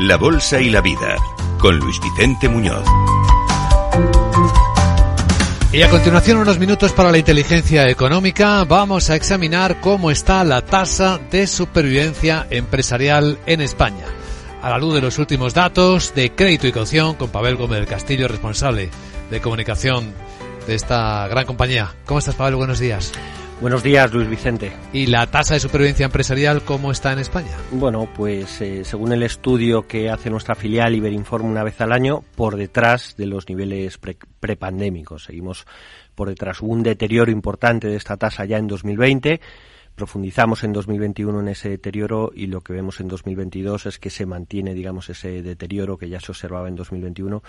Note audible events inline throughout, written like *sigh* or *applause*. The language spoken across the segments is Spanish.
La Bolsa y la Vida, con Luis Vicente Muñoz. Y a continuación unos minutos para la inteligencia económica. Vamos a examinar cómo está la tasa de supervivencia empresarial en España. A la luz de los últimos datos de crédito y caución con Pavel Gómez del Castillo, responsable de comunicación de esta gran compañía. ¿Cómo estás, Pavel? Buenos días. Buenos días, Luis Vicente. ¿Y la tasa de supervivencia empresarial cómo está en España? Bueno, pues eh, según el estudio que hace nuestra filial Iberinform una vez al año, por detrás de los niveles prepandémicos. Seguimos por detrás. Hubo un deterioro importante de esta tasa ya en 2020 profundizamos en 2021 en ese deterioro y lo que vemos en 2022 es que se mantiene, digamos, ese deterioro que ya se observaba en 2021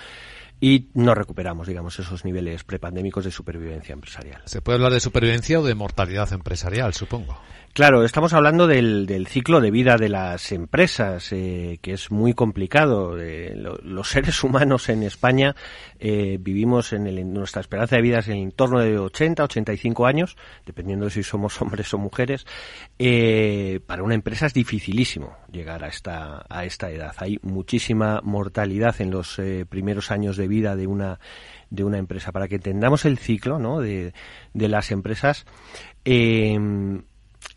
y no recuperamos, digamos, esos niveles prepandémicos de supervivencia empresarial. ¿Se puede hablar de supervivencia o de mortalidad empresarial, supongo? Claro, estamos hablando del, del ciclo de vida de las empresas, eh, que es muy complicado. Eh, los seres humanos en España eh, vivimos en, el, nuestra esperanza de vida es en el entorno de 80, 85 años, dependiendo de si somos *laughs* hombres o mujeres. Para una empresa es dificilísimo llegar a esta, a esta edad. Hay muchísima mortalidad en los primeros años de vida de una de una empresa. Para que entendamos el ciclo ¿no? de, de las empresas, eh,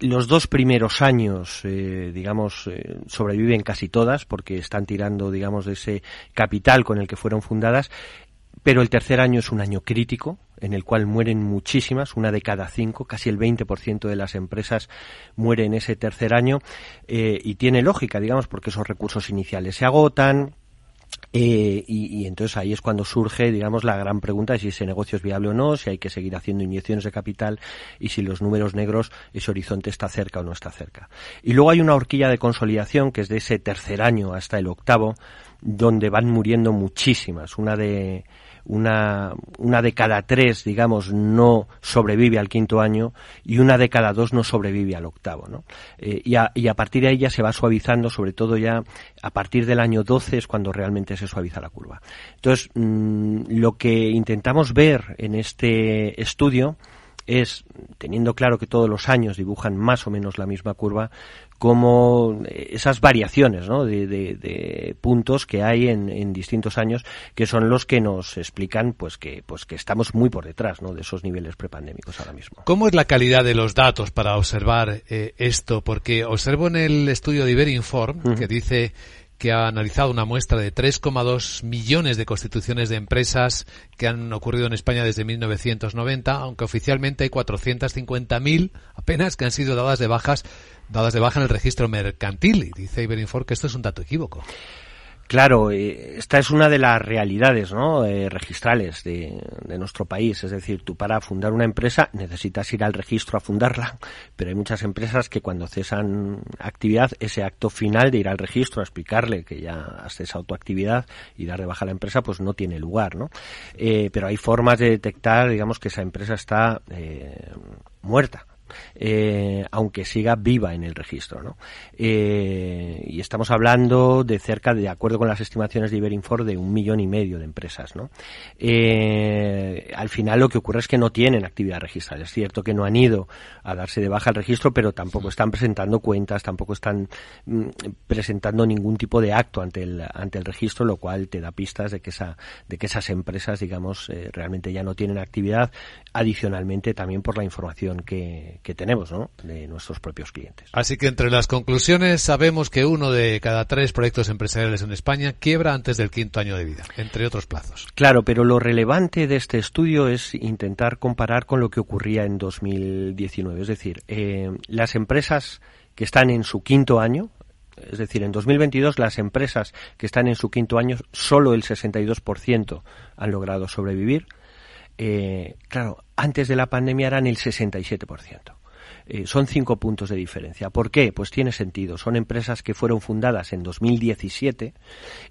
los dos primeros años, eh, digamos, eh, sobreviven casi todas porque están tirando, digamos, de ese capital con el que fueron fundadas. Pero el tercer año es un año crítico en el cual mueren muchísimas, una de cada cinco, casi el 20% de las empresas muere en ese tercer año eh, y tiene lógica, digamos, porque esos recursos iniciales se agotan, eh, y, entonces ahí es cuando surge, digamos, la gran pregunta de si ese negocio es viable o no, si hay que seguir haciendo inyecciones de capital y si los números negros, ese horizonte está cerca o no está cerca. Y luego hay una horquilla de consolidación que es de ese tercer año hasta el octavo, donde van muriendo muchísimas. Una de, una, una de cada tres, digamos, no sobrevive al quinto año y una de cada dos no sobrevive al octavo. ¿no? Eh, y, a, partir de ahí ya se va suavizando, sobre todo ya a partir del año 12 es cuando realmente se suaviza la curva. Entonces, mm, lo que intentamos ver en este estudio es, teniendo claro que todos los años dibujan más o menos la misma curva, como esas variaciones ¿no? de, puntos que hay en, distintos años que son los que nos explican pues que pues que estamos muy por detrás ¿no? de esos niveles prepandémicos ahora mismo. ¿Cómo es la calidad de los datos para observar eh, esto? Porque observo en el estudio de Iberinform que dice que ha analizado una muestra de 3,2 millones de constituciones de empresas que han ocurrido en España desde 1990, aunque oficialmente hay 450.000 apenas que han sido dadas de bajas dadas de baja en el registro mercantil. Y dice Iberinfor que esto es un dato equívoco. Claro, eh, esta es una de las realidades ¿no? Eh, registrales de, nuestro país. Es decir, tú para fundar una empresa necesitas ir al registro a fundarla, *laughs* pero hay muchas empresas que cuando cesan actividad, ese acto final de ir al registro a explicarle que ya has cesado tu actividad y dar de baja a la empresa, pues no tiene lugar. ¿no? Eh, pero hay formas de detectar, digamos, que esa empresa está muerta eh, aunque siga viva en el registro. ¿no? Eh, y estamos hablando de cerca, de acuerdo con las estimaciones de Iberinfor, de un millón y medio de empresas. ¿no? Eh, al final lo que ocurre es que no tienen actividad registral. Es cierto que no han ido a darse de baja el registro, pero tampoco están presentando cuentas, tampoco están mm, presentando ningún tipo de acto ante el, ante el registro, lo cual te da pistas de que, esa, de que esas empresas, digamos, realmente ya no tienen actividad, adicionalmente también por la información que, que tenemos ¿no? de nuestros propios clientes. Así que entre las conclusiones sabemos que uno de cada tres proyectos empresariales en España quiebra antes del quinto año de vida, entre otros plazos. Claro, pero lo relevante de este estudio es intentar comparar con lo que ocurría en 2019. Es decir, eh, las empresas que están en su quinto año, es decir, en 2022 las empresas que están en su quinto año, solo el 62% han logrado sobrevivir. Eh, claro, antes de la pandemia eran el 67%. Eh, son cinco puntos de diferencia. ¿Por qué? Pues tiene sentido. Son empresas que fueron fundadas en 2017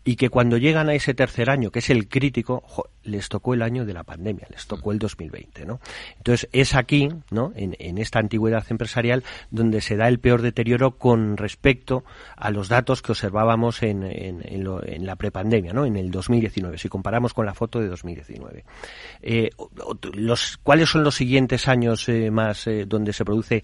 y que cuando llegan a ese tercer año, que es el crítico, les tocó el año de la pandemia, les tocó el 2020, ¿no? Entonces es aquí, ¿no? En, esta antigüedad empresarial donde se da el peor deterioro con respecto a los datos que observábamos en, en, la prepandemia, ¿no? En el 2019, si comparamos con la foto de 2019. Eh, los, ¿Cuáles son los siguientes años eh, más donde se produce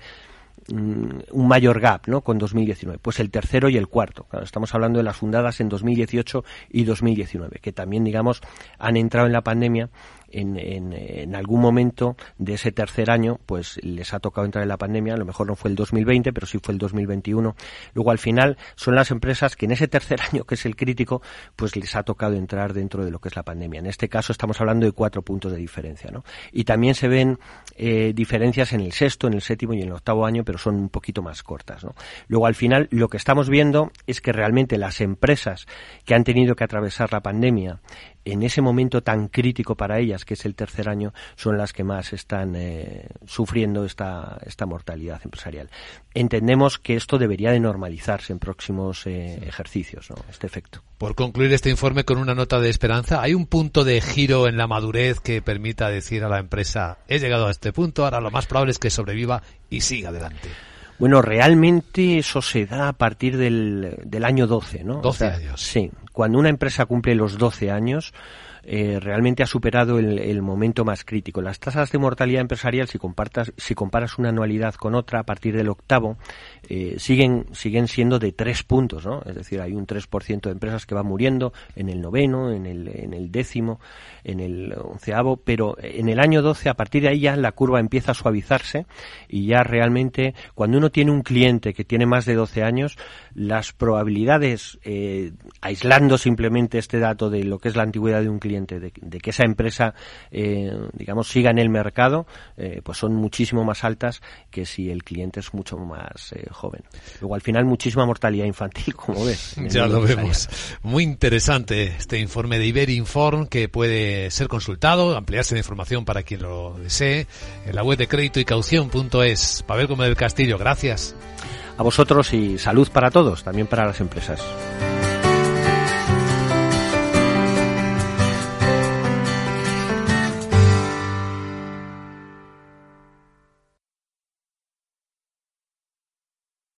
mm, un mayor gap ¿no? con 2019? Pues el tercero y el cuarto. estamos hablando de las fundadas en 2018 y 2019, que también, digamos, han entrado en la pandemia en, en, en, algún momento de ese tercer año, pues les ha tocado entrar en la pandemia, a lo mejor no fue el 2020, pero sí fue el 2021. Luego, al final, son las empresas que en ese tercer *laughs* año, que es el crítico, pues les ha tocado entrar dentro de lo que es la pandemia. En este caso estamos hablando de cuatro puntos de diferencia, ¿no? Y también se ven eh, diferencias en el sexto, en el séptimo y en el octavo año, pero son un poquito más cortas, ¿no? Luego, al final, lo que estamos viendo es que realmente las empresas que han tenido que atravesar la pandemia en ese momento tan crítico para ellas, que es el tercer año, son las que más están eh, sufriendo esta, esta mortalidad empresarial. Entendemos que esto debería de normalizarse en próximos eh, ejercicios, ¿no? este efecto. Por concluir este informe con una nota de esperanza, ¿hay un punto de giro en la madurez que permita decir a la empresa, he llegado a este punto, ahora lo más probable es que sobreviva y siga adelante? Bueno, realmente eso se da a partir del, del año 12, ¿no? 12 años. Sí, cuando una empresa cumple los 12 años, eh, realmente ha superado el, momento más crítico. Las tasas de mortalidad empresarial, si, compartas, si comparas una anualidad con otra, a partir del octavo, eh, siguen, siguen siendo de tres puntos, ¿no? Es decir, hay un 3% de empresas que van muriendo en el noveno, en el, en el décimo, en el onceavo, pero en el año 12, a partir de ahí ya la curva empieza a suavizarse y ya realmente, cuando uno tiene un cliente que tiene más de 12 años, las probabilidades, eh, aislando simplemente este dato de lo que es la antigüedad de un cliente, de, que esa empresa, eh, digamos, siga en el mercado, eh, pues son muchísimo más altas que si el cliente es mucho más eh, joven. Luego, al final, muchísima mortalidad infantil, como *laughs* ves. Ya lo vemos. Muy interesante este informe de Iberinform que puede ser consultado, ampliarse de información para quien lo desee en la web de crédito y caución.es. Pavel Gómez del Castillo, gracias. A vosotros y salud para todos, también para las empresas.